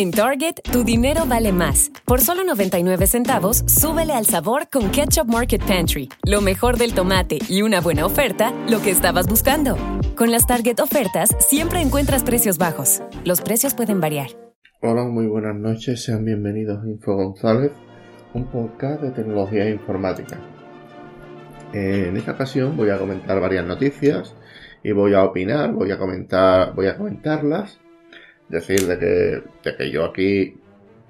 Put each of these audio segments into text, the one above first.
En Target, tu dinero vale más. Por solo 99 centavos, súbele al sabor con Ketchup Market Pantry. Lo mejor del tomate y una buena oferta, lo que estabas buscando. Con las Target ofertas, siempre encuentras precios bajos. Los precios pueden variar. Hola, muy buenas noches. Sean bienvenidos a Info González, un podcast de tecnología e informática. En esta ocasión voy a comentar varias noticias y voy a opinar, voy a comentar, voy a comentarlas decir de que, de que yo aquí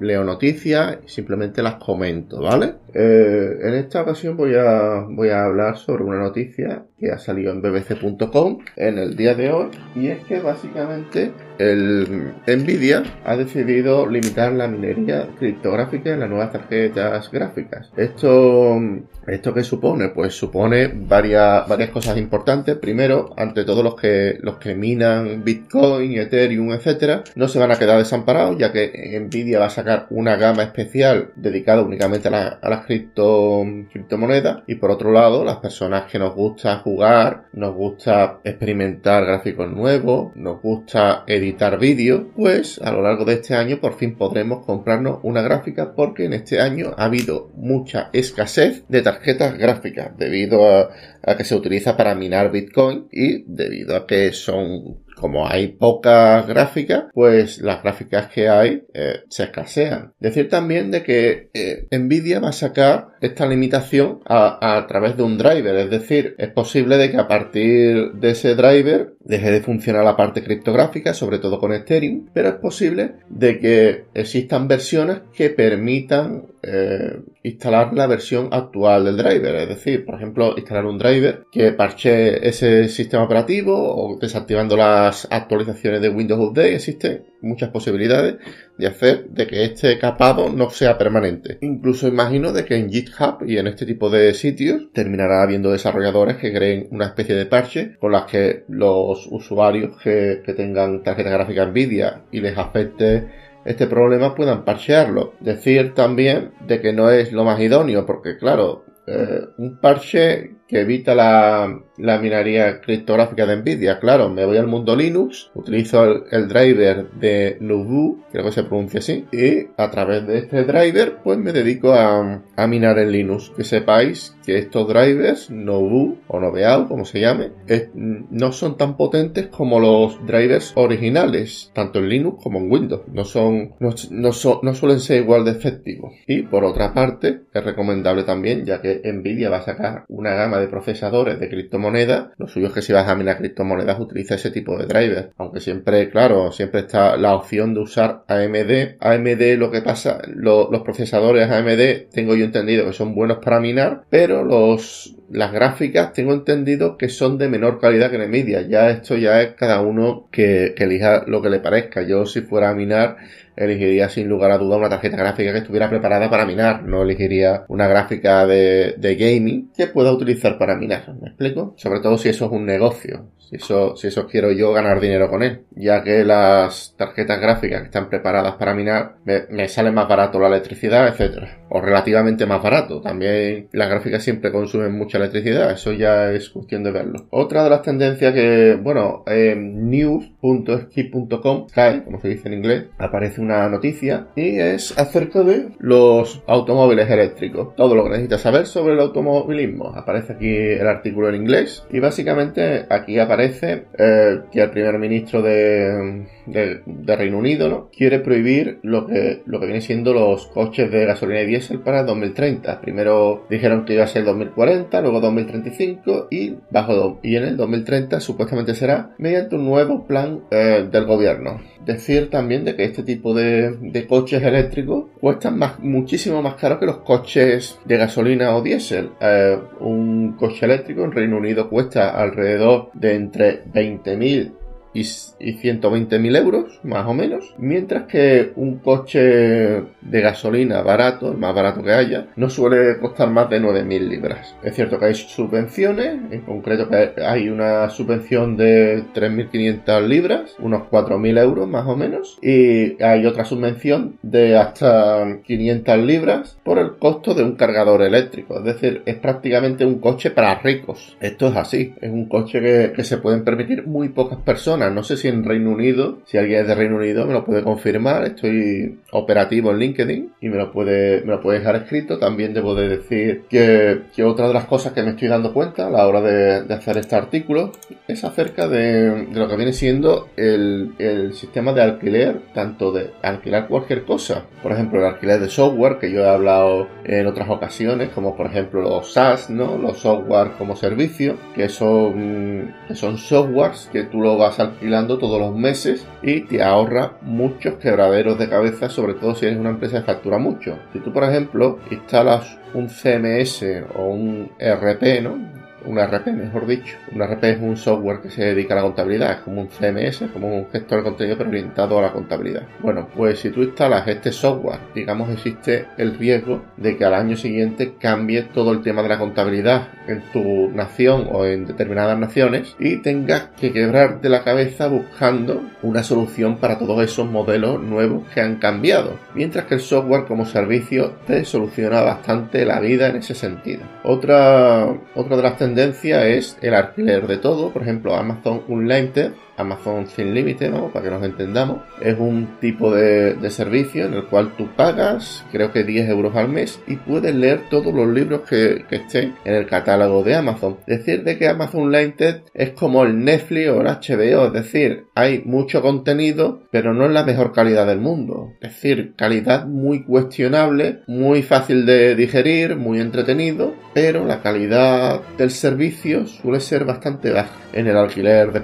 leo noticias y simplemente las comento, ¿vale? Eh, en esta ocasión voy a, voy a hablar sobre una noticia que ha salido en bbc.com en el día de hoy y es que básicamente el Nvidia ha decidido limitar la minería criptográfica en las nuevas tarjetas gráficas. Esto, ¿Esto qué supone? Pues supone varias, varias cosas importantes. Primero, ante todo los que, los que minan Bitcoin, Ethereum, etcétera, no se van a quedar desamparados, ya que Nvidia va a sacar una gama especial dedicada únicamente a, las cripto, criptomonedas. Y por otro lado, las personas que nos gusta jugar, nos gusta experimentar gráficos nuevos, nos gusta editar vídeo, pues a lo largo de este año por fin podremos comprarnos una gráfica porque en este año ha habido mucha escasez de tarjetas gráficas debido a, a que se utiliza para minar Bitcoin y debido a que son como hay pocas gráficas, pues las gráficas que hay eh, se escasean. Decir también de que eh, Nvidia va a sacar esta limitación a, través de un driver, es decir, es posible de que a partir de ese driver deje de funcionar la parte criptográfica, sobre todo con Ethereum, pero es posible de que existan versiones que permitan eh, instalar la versión actual del driver, es decir, por ejemplo, instalar un driver que parche ese sistema operativo o desactivando las actualizaciones de Windows Update, existen muchas posibilidades de hacer de que este capado no sea permanente. Incluso imagino de que en GitHub y en este tipo de sitios terminará habiendo desarrolladores que creen una especie de parche con las que los usuarios que, tengan tarjeta gráfica Nvidia y les afecte este problema puedan parchearlo. Decir también de que no es lo más idóneo, porque claro, eh, un parche que evita la, la, minería criptográfica de Nvidia. Claro, me voy al mundo Linux, utilizo el, driver de Nubu, creo que se pronuncia así, y a través de este driver, pues me dedico a, a minar en Linux. Que sepáis que estos drivers, Nubu o Noveao, como se llame, no son tan potentes como los drivers originales, tanto en Linux como en Windows. No son, no, no, son, no suelen ser igual de efectivos. Y por otra parte, es recomendable también, ya que Nvidia va a sacar una gama de procesadores de criptomonedas, lo suyo es que si vas a minar criptomonedas utiliza ese tipo de drivers. Aunque siempre, claro, siempre está la opción de usar AMD. AMD lo que pasa, los procesadores AMD tengo yo entendido que son buenos para minar, pero los las gráficas tengo entendido que son de menor calidad que Nvidia. Ya esto ya es cada uno que, que elija lo que le parezca. Yo si fuera a minar elegiría sin lugar a duda una tarjeta gráfica que estuviera preparada para minar. No elegiría una gráfica de, de gaming que pueda utilizar para minar. ¿Me explico? Sobre todo si eso es un negocio. Si eso, si eso quiero yo ganar dinero con él. Ya que las tarjetas gráficas que están preparadas para minar me, me sale más barato la electricidad, etcétera. O relativamente más barato. También las gráficas siempre consumen mucha electricidad. Eso ya es cuestión de verlo. Otra de las tendencias que, bueno, en news.ski.com, como se dice en inglés, aparece una noticia y es acerca de los automóviles eléctricos. Todo lo que necesitas saber sobre el automovilismo. Aparece aquí el artículo en inglés y básicamente aquí aparece eh, que el primer ministro de, de, Reino Unido ¿no? quiere prohibir lo que, lo que viene siendo los coches de gasolina y diésel para 2030. Primero dijeron que iba a ser 2040, luego 2035 y bajo y en el 2030 supuestamente será mediante un nuevo plan eh, del gobierno. Decir también de que este tipo de, coches eléctricos cuestan muchísimo más caro que los coches de gasolina o diésel. Eh, un coche eléctrico en Reino Unido cuesta alrededor de entre 20.000 y, y 120.000 euros, más o menos, mientras que un coche de gasolina barato, el más barato que haya, no suele costar más de 9.000 libras. Es cierto que hay subvenciones, en concreto que hay una subvención de 3.500 libras, unos 4.000 euros más o menos, y hay otra subvención de hasta 500 libras por el costo de un cargador eléctrico, es decir, es prácticamente un coche para ricos. Esto es así, es un coche que, que se pueden permitir muy pocas personas No sé si en Reino Unido, si alguien es de Reino Unido, me lo puede confirmar. Estoy operativo en LinkedIn y me lo puede, me lo puede dejar escrito. También debo de decir que, que otra de las cosas que me estoy dando cuenta a la hora de, hacer este artículo es acerca de, de lo que viene siendo el, el, sistema de alquiler, tanto de alquilar cualquier cosa, por ejemplo el alquiler de software, que yo he hablado en otras ocasiones, como por ejemplo los SaaS, ¿no? los software como servicio, que son, que son softwares que tú lo vas alquilando todos los meses y te ahorra muchos quebraderos de cabeza, sobre todo si eres una empresa que factura mucho. Si tú, por ejemplo, instalas un CMS o un RP, ¿no? Un RP, mejor dicho. Un RP es un software que se dedica a la contabilidad, es como un CMS, como un gestor de contenido pero orientado a la contabilidad. Bueno, pues si tú instalas este software, digamos existe el riesgo de que al año siguiente cambie todo el tema de la contabilidad en tu nación o en determinadas naciones y tengas que quebrarte la cabeza buscando una solución para todos esos modelos nuevos que han cambiado. Mientras que el software como servicio te soluciona bastante la vida en ese sentido. Otra, otra de las tendencias tendencia es el alquiler de todo. Por ejemplo, Amazon Unlimited Amazon sin límite, vamos, para que nos entendamos. Es un tipo de, servicio en el cual tú pagas, creo que 10 euros al mes, y puedes leer todos los libros que, estén en el catálogo de Amazon. Decir de que Amazon Limited es como el Netflix o el HBO, es decir, hay mucho contenido, pero no es la mejor calidad del mundo. Es decir, calidad muy cuestionable, muy fácil de digerir, muy entretenido, pero la calidad del servicio suele ser bastante baja. En el alquiler de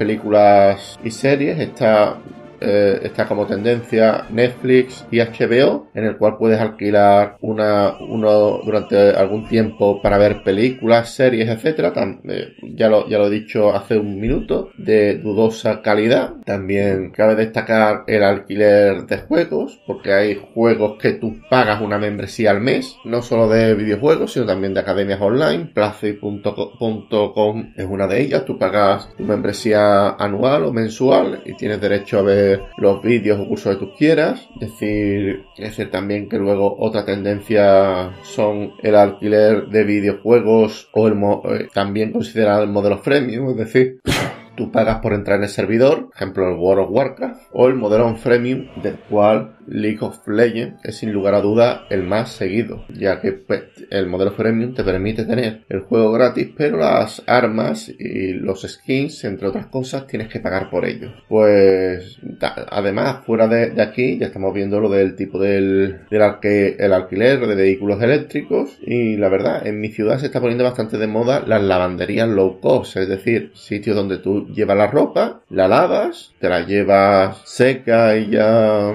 y series está eh, está como tendencia Netflix y HBO, en el cual puedes alquilar una, uno durante algún tiempo para ver películas, series, etcétera. Eh, ya, lo, ya lo he dicho hace un minuto, de dudosa calidad. También cabe destacar el alquiler de juegos, porque hay juegos que tú pagas una membresía al mes, no solo de videojuegos, sino también de academias online. Plazy.com es una de ellas, tú pagas tu membresía anual o mensual y tienes derecho a ver los vídeos o cursos que tú quieras. Decir, decir también que luego otra tendencia son el alquiler de videojuegos o el eh, también considerar el modelo freemium, es decir, tú pagas por entrar en el servidor, ejemplo el World of Warcraft, o el modelo freemium del cual League of Legends es sin lugar a duda el más seguido, ya que pues, el modelo Premium te permite tener el juego gratis, pero las armas y los skins, entre otras cosas, tienes que pagar por ellos. Pues además, fuera de, aquí, ya estamos viendo lo del tipo del, el alquiler de vehículos eléctricos, y la verdad, en mi ciudad se está poniendo bastante de moda las lavanderías low cost, es decir, sitios donde tú llevas la ropa, la lavas, te la llevas seca y ya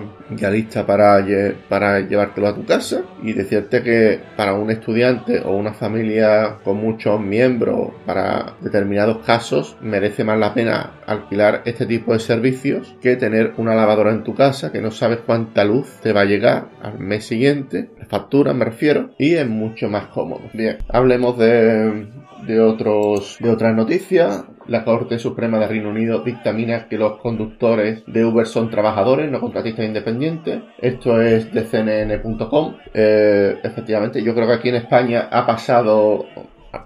para, para llevártelo a tu casa y decirte que para un estudiante o una familia con muchos miembros para determinados casos merece más la pena alquilar este tipo de servicios que tener una lavadora en tu casa que no sabes cuánta luz te va a llegar al mes siguiente, la factura me refiero, y es mucho más cómodo. Bien, hablemos de otros de otras noticias la Corte Suprema de Reino Unido dictamina que los conductores de Uber son trabajadores, no contratistas independientes. Esto es de cnn.com. Eh, efectivamente, yo creo que aquí en España ha pasado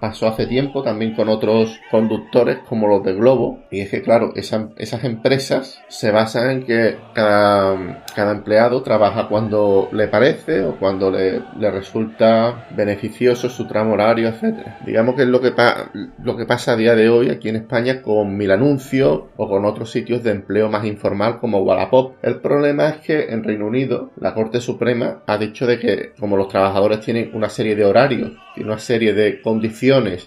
pasó hace tiempo también con otros conductores como los de Globo. Y es que, claro, esas empresas se basan en que cada, empleado trabaja cuando le parece o cuando le, resulta beneficioso su tramo horario, etcétera. Digamos que es lo que, pasa a día de hoy aquí en España con Mil Anuncios o con otros sitios de empleo más informal como Wallapop. El problema es que en Reino Unido la Corte Suprema ha dicho de que como los trabajadores tienen una serie de horarios y una serie de condiciones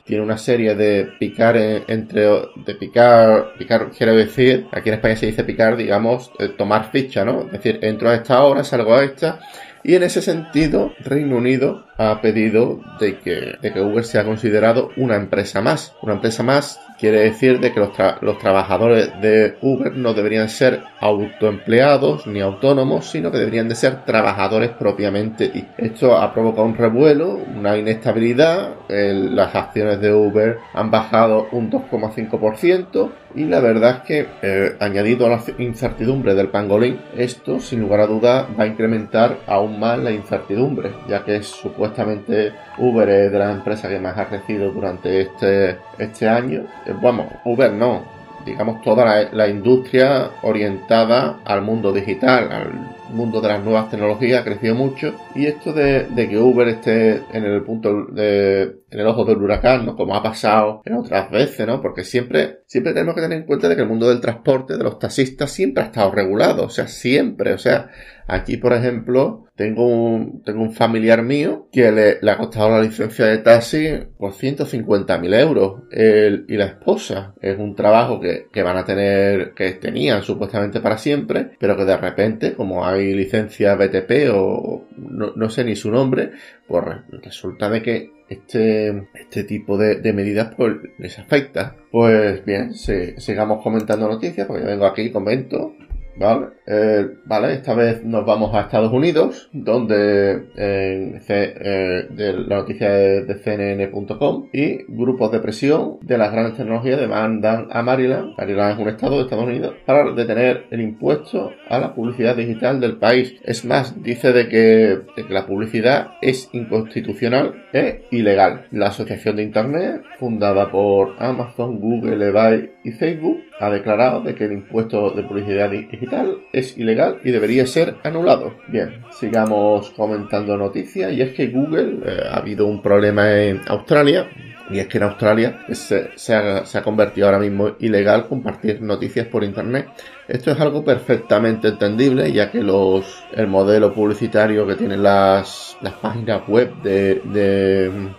tiene una serie de picar entre de picar, picar quiero decir, aquí en España se dice picar, digamos, eh, tomar ficha, ¿no? Es decir, entro a esta hora, salgo a esta y en ese sentido, Reino Unido ha pedido de que, de que Uber sea considerado una empresa más. Una empresa más quiere decir de que los, los, trabajadores de Uber no deberían ser autoempleados ni autónomos, sino que deberían de ser trabajadores propiamente. Y esto ha provocado un revuelo, una inestabilidad. las acciones de Uber han bajado un 2,5% y la verdad es que eh, añadido a la incertidumbre del pangolín, esto sin lugar a duda va a incrementar aún más la incertidumbre, ya que supuestamente Uber es de las empresas que más ha crecido durante este, este año. Eh, vamos, Uber no, digamos, toda la, industria orientada al mundo digital, al mundo de las nuevas tecnologías ha crecido mucho y esto de, que Uber esté en el punto de, en el ojo del huracán, ¿no? Como ha pasado en otras veces, ¿no? Porque siempre, siempre tenemos que tener en cuenta de que el mundo del transporte, de los taxistas, siempre ha estado regulado, o sea, siempre, o sea, Aquí, por ejemplo, tengo un, familiar mío que le, ha costado la licencia de taxi por 150.000 euros. Él y la esposa. Es un trabajo que, van a tener, que tenían supuestamente para siempre, pero que de repente, como hay licencia BTP o no, sé ni su nombre, pues resulta de que este, este tipo de, medidas pues, les afecta. Pues bien, sigamos comentando noticias, porque yo vengo aquí y comento Vale, eh, vale, esta vez nos vamos a Estados Unidos, donde eh, de la noticia de, CNN.com y grupos de presión de las grandes tecnologías demandan a Maryland, Maryland es un estado de Estados Unidos, para detener el impuesto a la publicidad digital del país. Es más, dice de que, la publicidad es inconstitucional e ilegal. La Asociación de Internet, fundada por Amazon, Google, eBay y Facebook, ha declarado de que el impuesto de publicidad digital es ilegal y debería ser anulado. Bien, sigamos comentando noticias y es que Google eh, ha habido un problema en Australia y es que en Australia se, ha, convertido ahora mismo ilegal compartir noticias por internet. Esto es algo perfectamente entendible, ya que los, el modelo publicitario que tienen las, las páginas web de,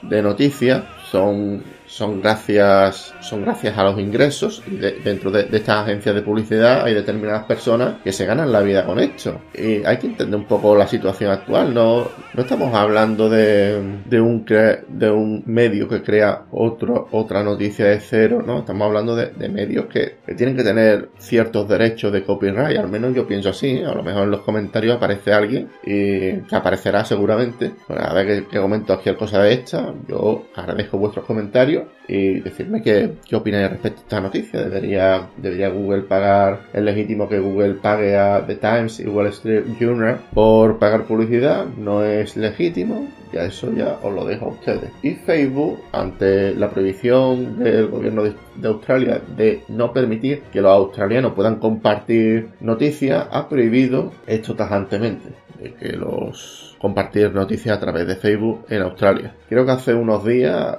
de noticias son son gracias, son gracias a los ingresos y dentro de, estas agencias de publicidad hay determinadas personas que se ganan la vida con esto. Y hay que entender un poco la situación actual. No, no estamos hablando de, de, un, de un medio que crea otro, otra noticia de cero, ¿no? Estamos hablando de, medios que, tienen que tener ciertos derechos de copyright. Al menos yo pienso así. A lo mejor en los comentarios aparece alguien y que aparecerá seguramente. Bueno, a ver qué, qué comento cualquier cosa de esta. Yo agradezco vuestros comentarios y decirme qué, qué opináis respecto a esta noticia. ¿Debería, ¿Debería Google pagar, es legítimo que Google pague a The Times y Wall Street Journal por pagar publicidad? ¿No es legítimo? Ya eso ya os lo dejo a ustedes. Y Facebook, ante la prohibición del gobierno de, de Australia de no permitir que los australianos puedan compartir noticias, ha prohibido esto tajantemente. Que los compartir noticias a través de Facebook en Australia. Creo que hace unos días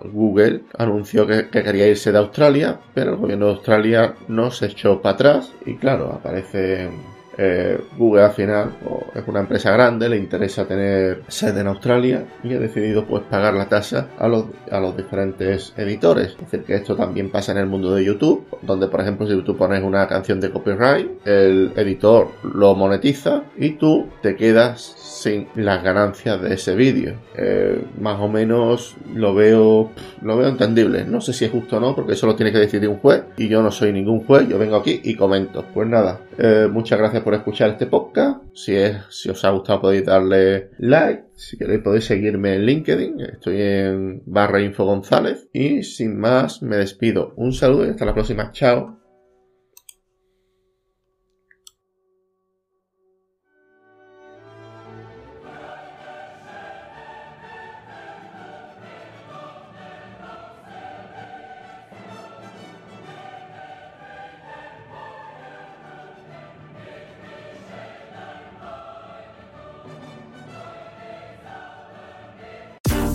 Google anunció que, quería irse de Australia, pero el gobierno de Australia no se echó para atrás y claro, aparece eh, Google al final es una empresa grande, le interesa tener sede en Australia y ha decidido pues pagar la tasa a los, diferentes editores. Es decir, que esto también pasa en el mundo de YouTube, donde por ejemplo si tú pones una canción de copyright, el editor lo monetiza y tú te quedas sin las ganancias de ese vídeo. Eh, más o menos lo veo, lo veo entendible. No sé si es justo o no, porque eso lo tiene que decidir un juez y yo no soy ningún juez, yo vengo aquí y comento. Pues nada, eh, muchas gracias por escuchar este podcast. Si, es, si os ha gustado podéis darle like. Si queréis podéis seguirme en LinkedIn. Estoy en barra info González. Y sin más me despido. Un saludo y hasta la próxima. Chao.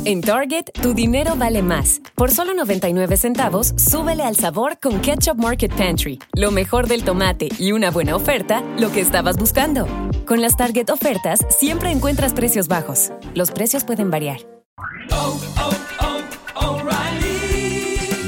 En Target, tu dinero vale más. Por solo 99 centavos, súbele al sabor con Ketchup Market Pantry. Lo mejor del tomate y una buena oferta, lo que estabas buscando. Con las Target ofertas, siempre encuentras precios bajos. Los precios pueden variar.